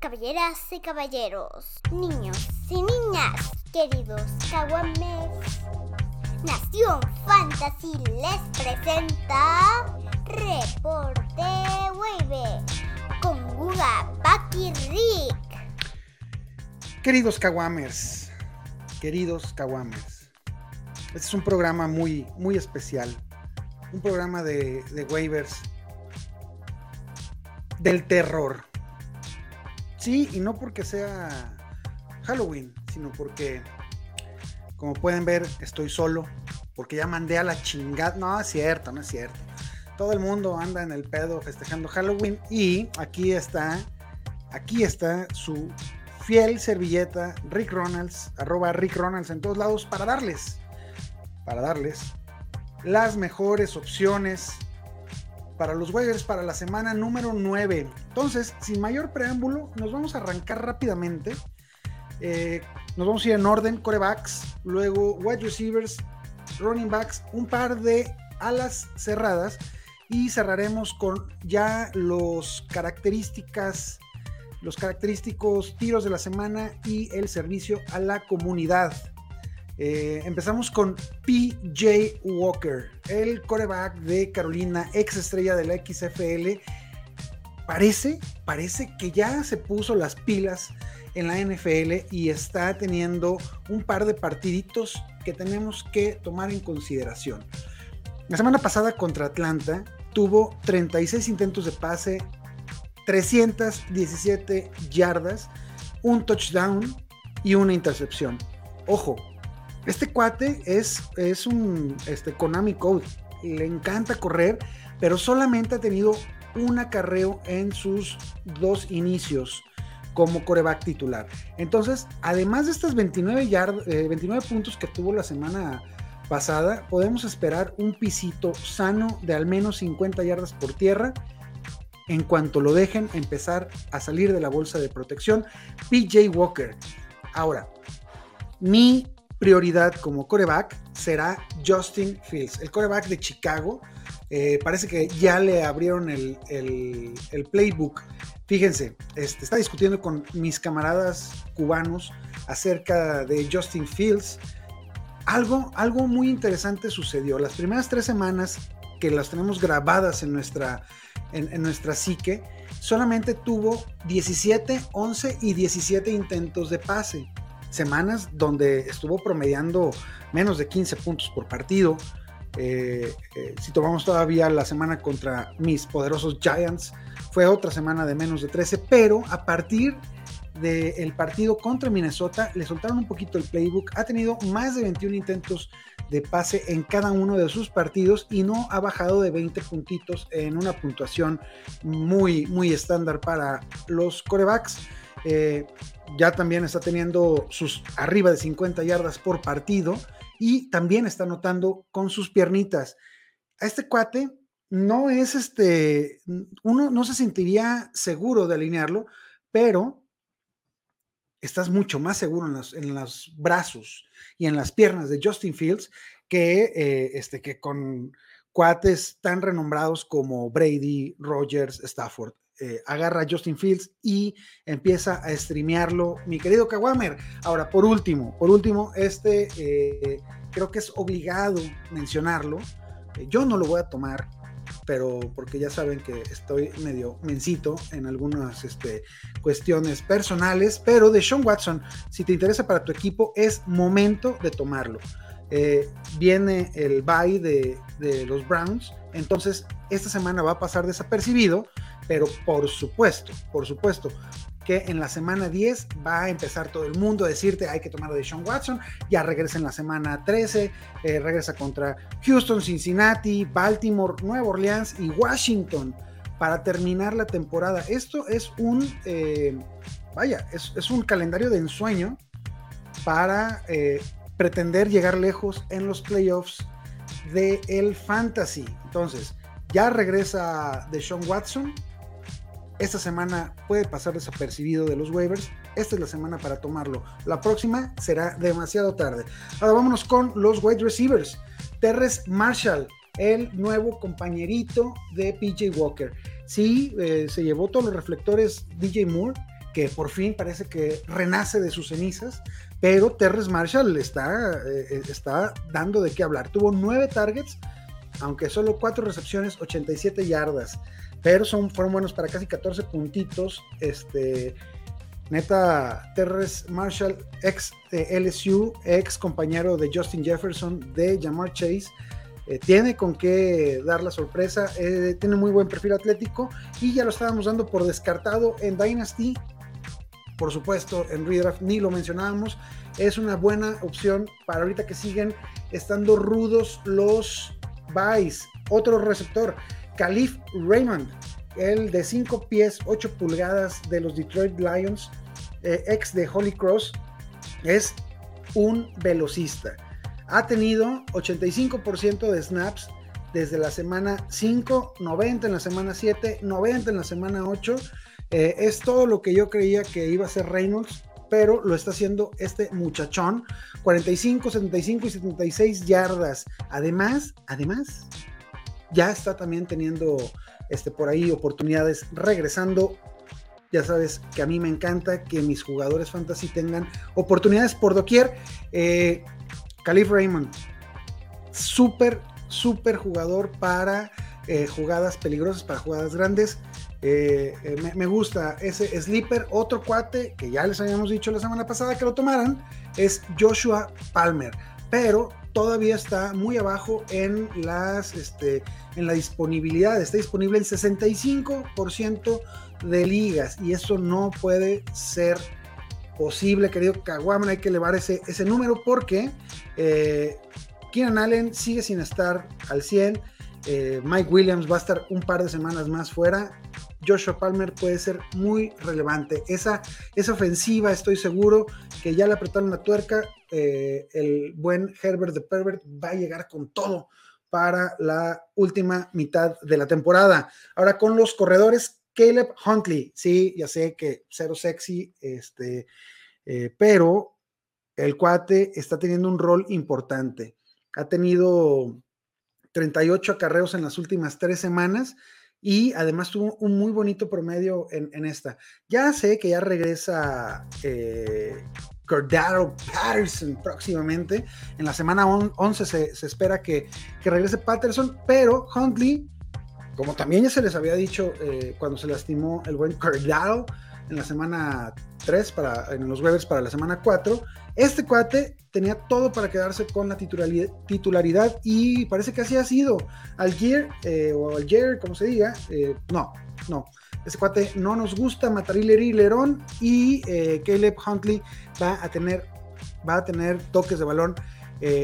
Caballeras y caballeros, niños y niñas, queridos caguames, Nación Fantasy les presenta Reporte Wave con Guga, Paki Rick. Queridos Kawamers, queridos Kawamers, este es un programa muy, muy especial. Un programa de, de waivers del terror. Sí, y no porque sea Halloween, sino porque, como pueden ver, estoy solo. Porque ya mandé a la chingada. No, es cierto, no es cierto. Todo el mundo anda en el pedo festejando Halloween. Y aquí está, aquí está su fiel servilleta, Rick Ronalds, arroba Rick Ronalds en todos lados, para darles, para darles las mejores opciones para los waivers para la semana número 9. Entonces, sin mayor preámbulo, nos vamos a arrancar rápidamente. Eh, nos vamos a ir en orden, corebacks, luego wide receivers, running backs, un par de alas cerradas y cerraremos con ya los características, los característicos tiros de la semana y el servicio a la comunidad. Eh, empezamos con PJ Walker, el coreback de Carolina, ex estrella de la XFL. Parece, parece que ya se puso las pilas en la NFL y está teniendo un par de partiditos que tenemos que tomar en consideración. La semana pasada contra Atlanta tuvo 36 intentos de pase, 317 yardas, un touchdown y una intercepción. Ojo, este cuate es, es un este, Konami Code. Le encanta correr, pero solamente ha tenido un acarreo en sus dos inicios como coreback titular. Entonces, además de estas 29, 29 eh, puntos que tuvo la semana pasada, podemos esperar un pisito sano de al menos 50 yardas por tierra en cuanto lo dejen empezar a salir de la bolsa de protección. PJ Walker. Ahora, mi prioridad como coreback será Justin Fields, el coreback de Chicago. Eh, parece que ya le abrieron el, playbook. Fíjense, este, está discutiendo con mis camaradas cubanos acerca de Justin Fields. Algo, algo muy interesante sucedió. Las primeras tres semanas que las tenemos grabadas en nuestra, en, en nuestra psique, solamente tuvo 17, 11 y 17 intentos de pase semanas donde estuvo promediando menos de 15 puntos por partido. Eh, eh, si tomamos todavía la semana contra mis poderosos Giants, fue otra semana de menos de 13, pero a partir del partido contra Minnesota le soltaron un poquito el playbook, ha tenido más de 21 intentos de pase en cada uno de sus partidos y no ha bajado de 20 puntitos en una puntuación muy, muy estándar para los corebacks. Eh, ya también está teniendo sus arriba de 50 yardas por partido y también está anotando con sus piernitas. A este cuate no es este, uno no se sentiría seguro de alinearlo, pero estás mucho más seguro en los, en los brazos y en las piernas de Justin Fields que, eh, este, que con cuates tan renombrados como Brady, Rogers, Stafford. Eh, agarra a Justin Fields y empieza a streamearlo, mi querido Kawamer. Ahora, por último, por último, este eh, creo que es obligado mencionarlo. Eh, yo no lo voy a tomar, pero porque ya saben que estoy medio mencito en algunas este, cuestiones personales, pero de Sean Watson, si te interesa para tu equipo, es momento de tomarlo. viene el bye de, de los Browns, entonces esta semana va a pasar desapercibido pero por supuesto, por supuesto, que en la semana 10 va a empezar todo el mundo a decirte hay que tomar de Sean Watson, ya regresa en la semana 13, eh, regresa contra Houston, Cincinnati, Baltimore, Nueva Orleans y Washington para terminar la temporada. Esto es un, eh, vaya, es, un calendario de ensueño para eh, pretender llegar lejos en los playoffs de el fantasy. Entonces, ya regresa de Sean Watson, esta semana puede pasar desapercibido de los waivers. Esta es la semana para tomarlo. La próxima será demasiado tarde. Ahora vámonos con los wide receivers. Terres Marshall, el nuevo compañerito de PJ Walker. Sí, eh, se llevó todos los reflectores DJ Moore, que por fin parece que renace de sus cenizas, pero Terrence Marshall está, eh, eh, está dando de qué hablar. Tuvo nueve targets, aunque solo cuatro recepciones, 87 yardas, pero son, fueron buenos para casi 14 puntitos. Este, neta, Terrence Marshall, ex de LSU, ex compañero de Justin Jefferson, de Jamar Chase. Eh, tiene con qué dar la sorpresa, tiene muy buen perfil atlético y ya lo estábamos dando por descartado en Dynasty por supuesto, en Redraft ni lo mencionábamos. Es una buena opción para ahorita que siguen estando rudos los buys. Otro receptor, Calif Raymond, el de 5 pies, 8 pulgadas de los Detroit Lions, eh, ex de Holy Cross, es un velocista. Ha tenido 85% de snaps desde la semana 5, 90 en la semana 7, 90 en la semana 8 eh, es todo lo que yo creía que iba a ser Reynolds, pero lo está haciendo este muchachón. 45, 75 y 76 yardas. Además, además, ya está también teniendo este, por ahí oportunidades regresando. Ya sabes que a mí me encanta que mis jugadores fantasy tengan oportunidades por doquier. Eh, Calif Raymond, súper, súper jugador para eh, jugadas peligrosas, para jugadas grandes. Eh, eh, me, gusta ese sleeper. Otro cuate que ya les habíamos dicho la semana pasada que lo tomaran es Joshua Palmer, pero todavía está muy abajo en las este, en la disponibilidad. Está disponible en 65% de ligas y eso no puede ser posible, querido Kawama. Hay que elevar ese, ese número porque eh, Keenan Allen sigue sin estar al 100. Mike Williams va a estar un par de semanas más fuera Joshua Palmer puede ser muy relevante. Esa, esa ofensiva, estoy seguro que ya le apretaron la tuerca. Eh, el buen Herbert de Pervert va a llegar con todo para la última mitad de la temporada. Ahora con los corredores, Caleb Huntley. Sí, ya sé que cero sexy, este, eh, pero el cuate está teniendo un rol importante. Ha tenido 38 acarreos en las últimas tres semanas y además tuvo un muy bonito promedio en, esta. Ya sé que ya regresa eh, Cordaro Patterson próximamente. En la semana 11 se, espera que, regrese Patterson, pero Huntley, como también ya se les había dicho eh, cuando se lastimó el buen Cordaro en la semana 3, para, en los Webers para la semana 4, este cuate tenía todo para quedarse con la titularidad, y parece que así ha sido. Algier, eh, o Algier, como se diga, eh, no, no. Este cuate no nos gusta, Matarile y Lerón y eh, Caleb Huntley va a tener, va a tener toques de balón.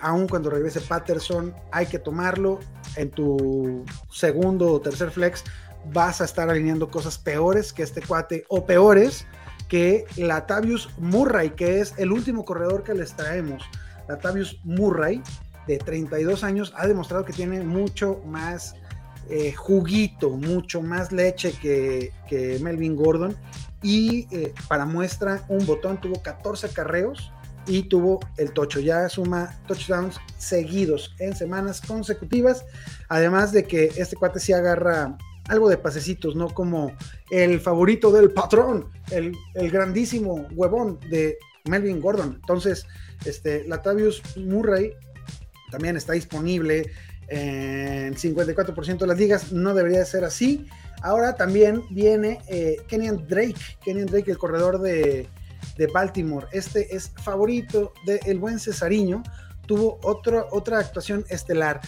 aún cuando regrese Patterson, hay que tomarlo. En tu segundo o tercer flex, vas a estar alineando cosas peores que este cuate o peores que Latavius Murray, que es el último corredor que les traemos. Latavius Murray, de 32 años, ha demostrado que tiene mucho más eh, juguito, mucho más leche que, Melvin Gordon. Y eh, para muestra, un botón tuvo 14 carreos y tuvo el tocho. Ya suma touchdowns seguidos en semanas consecutivas. Además de que este cuate se agarra algo de pasecitos, no como el favorito del patrón, el, grandísimo huevón de Melvin Gordon. Entonces, este, Latavius Murray también está disponible en 54% de las ligas, no debería ser así. Ahora también viene eh, Kenyan Drake, Kenyan Drake, el corredor de, Baltimore. Este es favorito del buen Cesariño, tuvo otra actuación estelar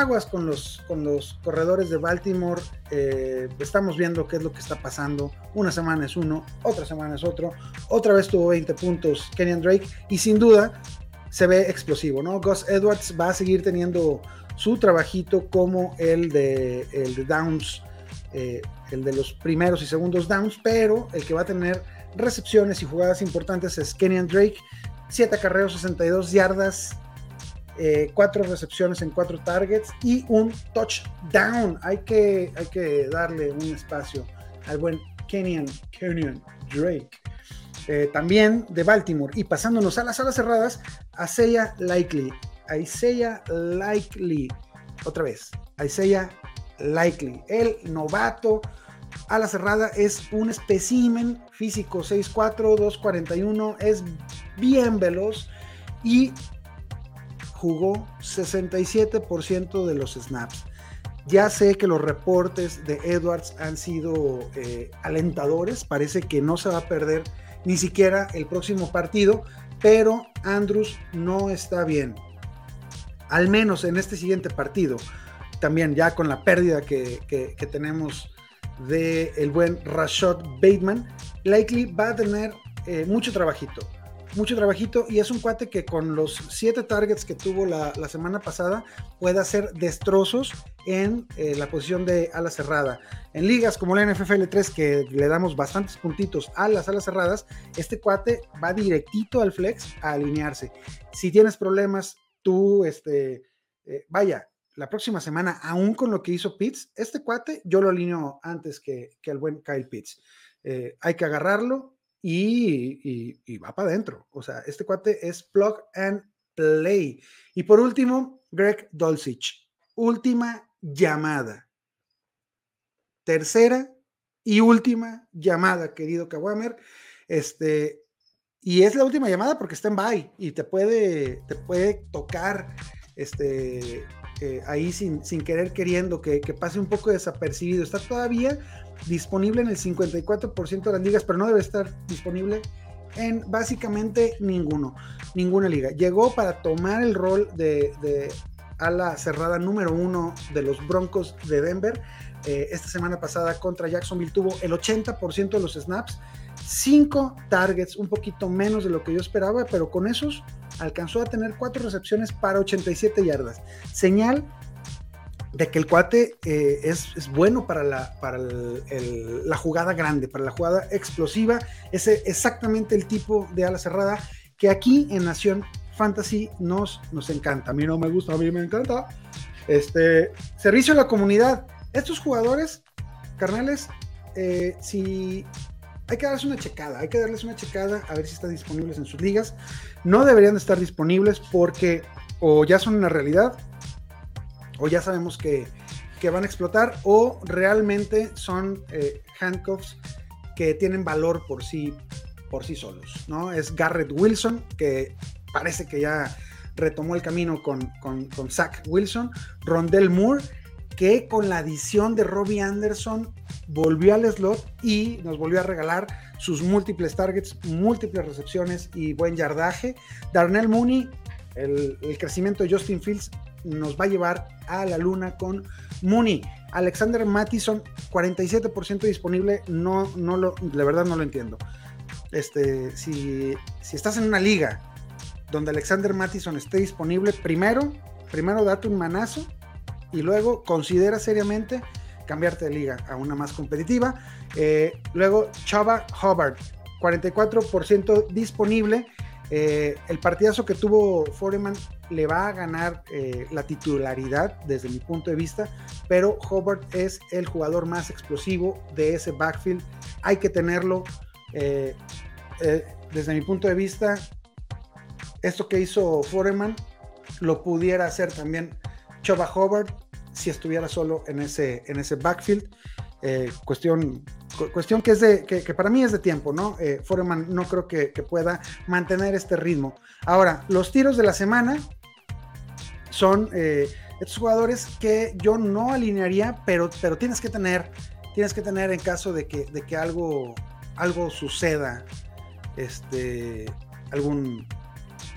aguas con los, con los corredores de Baltimore. Eh, estamos viendo qué es lo que está pasando. Una semana es uno, otra semana es otro. Otra vez tuvo 20 puntos Kenyan Drake y sin duda se ve explosivo, ¿no? Gus Edwards va a seguir teniendo su trabajito como el de, el de Downs, eh, el de los primeros y segundos Downs, pero el que va a tener recepciones y jugadas importantes es Kenyan Drake. 7 acarreos, 62 yardas, eh, cuatro recepciones en cuatro targets y un touchdown. Hay que, hay que darle un espacio al buen Kenyan, Kenyan Drake. Eh, también de Baltimore. Y pasándonos a las alas cerradas, Isaiah Likely. Isaiah Likely. Otra vez. Isaiah Likely. El novato a la cerrada es un espécimen físico 6'4, 2'41, es bien veloz y jugó 67% de los snaps. Ya sé que los reportes de Edwards han sido eh, alentadores, parece que no se va a perder ni siquiera el próximo partido, pero Andrews no está bien. Al menos en este siguiente partido, también ya con la pérdida que, tenemos de el buen Rashad Bateman, Likely va a tener eh, mucho trabajito mucho trabajito y es un cuate que con los siete targets que tuvo la, semana pasada puede hacer destrozos en eh, la posición de ala cerrada. En ligas como la NFL 3 que le damos bastantes puntitos a las alas cerradas, este cuate va directito al flex a alinearse. Si tienes problemas, tú, este, eh, vaya, la próxima semana, aún con lo que hizo Pitts, este cuate yo lo alineo antes que, que el buen Kyle Pitts. Eh, hay que agarrarlo, y, va para adentro. O sea, este cuate es plug and play. Y por último, Greg Dolcich. Última llamada. Tercera y última llamada, querido Kawamer. Este, y es la última llamada porque está en bye y te puede, te puede tocar este, eh, ahí sin, sin, querer queriendo que, que, pase un poco desapercibido. Está todavía disponible en el 54% de las ligas, pero no debe estar disponible en básicamente ninguno, ninguna liga. Llegó para tomar el rol de, de ala cerrada número uno de los Broncos de Denver. Eh, esta semana pasada contra Jacksonville tuvo el 80% de los snaps, 5 targets, un poquito menos de lo que yo esperaba, pero con esos alcanzó a tener 4 recepciones para 87 yardas. Señal de que el cuate eh, es, bueno para, la, para la jugada grande, para la jugada explosiva. Es exactamente el tipo de ala cerrada que aquí en Nación Fantasy nos, nos encanta. A mí no me gusta, a mí me encanta. Este, servicio a la comunidad. Estos jugadores, carnales, eh, si hay que darles una checada, hay que darles una checada a ver si están disponibles en sus ligas. No deberían de estar disponibles porque o ya son una realidad o ya sabemos que, van a explotar o realmente son eh, handcuffs que tienen valor por sí, por sí solos, ¿no? Es Garrett Wilson, que parece que ya retomó el camino con, con, con Zach Wilson, Rondell Moore, que con la adición de Robbie Anderson volvió al slot y nos volvió a regalar sus múltiples targets, múltiples recepciones y buen yardaje. Darnell Mooney, el, crecimiento de Justin Fields nos va a llevar a la luna con Mooney. Alexander Mattison, 47% disponible, no, no lo, de verdad no lo entiendo. Este, si, si estás en una liga donde Alexander Mattison esté disponible, primero, primero date un manazo y luego considera seriamente cambiarte de liga a una más competitiva. Eh, luego, Chava Hubbard, 44% disponible. Eh, el partidazo que tuvo Foreman le va a ganar eh, la titularidad desde mi punto de vista, pero Hobart es el jugador más explosivo de ese backfield. Hay que tenerlo. Desde mi punto de vista, esto que hizo Foreman lo pudiera hacer también Choba Hobart si estuviera solo en ese, en ese backfield. cuestión cuestión que es de que, para mí es de tiempo, ¿no? Eh, Foreman no creo que, pueda mantener este ritmo. Ahora, los tiros de la semana son eh, estos jugadores que yo no alinearía, pero, pero tienes que tener, tienes que tener en caso de que, de que algo, algo suceda, este, algún,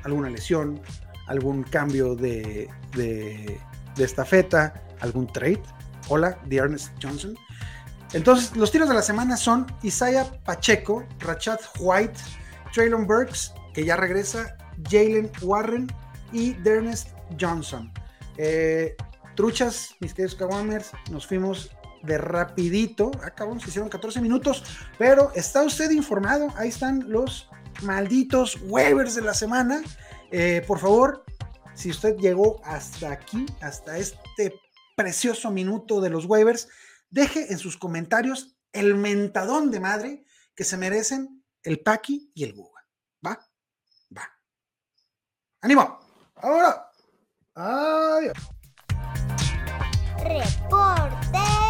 alguna lesión, algún cambio de, de, de estafeta, algún trade. Hola, de Ernest Johnson. Entonces, los tiros de la semana son Isaiah Pacheco, Rachad White, Traylon Burks, que ya regresa, Jalen Warren y Dernest Johnson. Eh, truchas, mis queridos Kawamers, nos fuimos de rapidito. Acabamos, se hicieron 14 minutos, pero está usted informado. Ahí están los malditos waivers de la semana. Eh, por favor, si usted llegó hasta aquí, hasta este precioso minuto de los waivers, deje en sus comentarios el mentadón de madre que se merecen el Paqui y el Buga. ¿Va? Va. ¡Ánimo! ¡Ahora! ¡Adiós! Reporte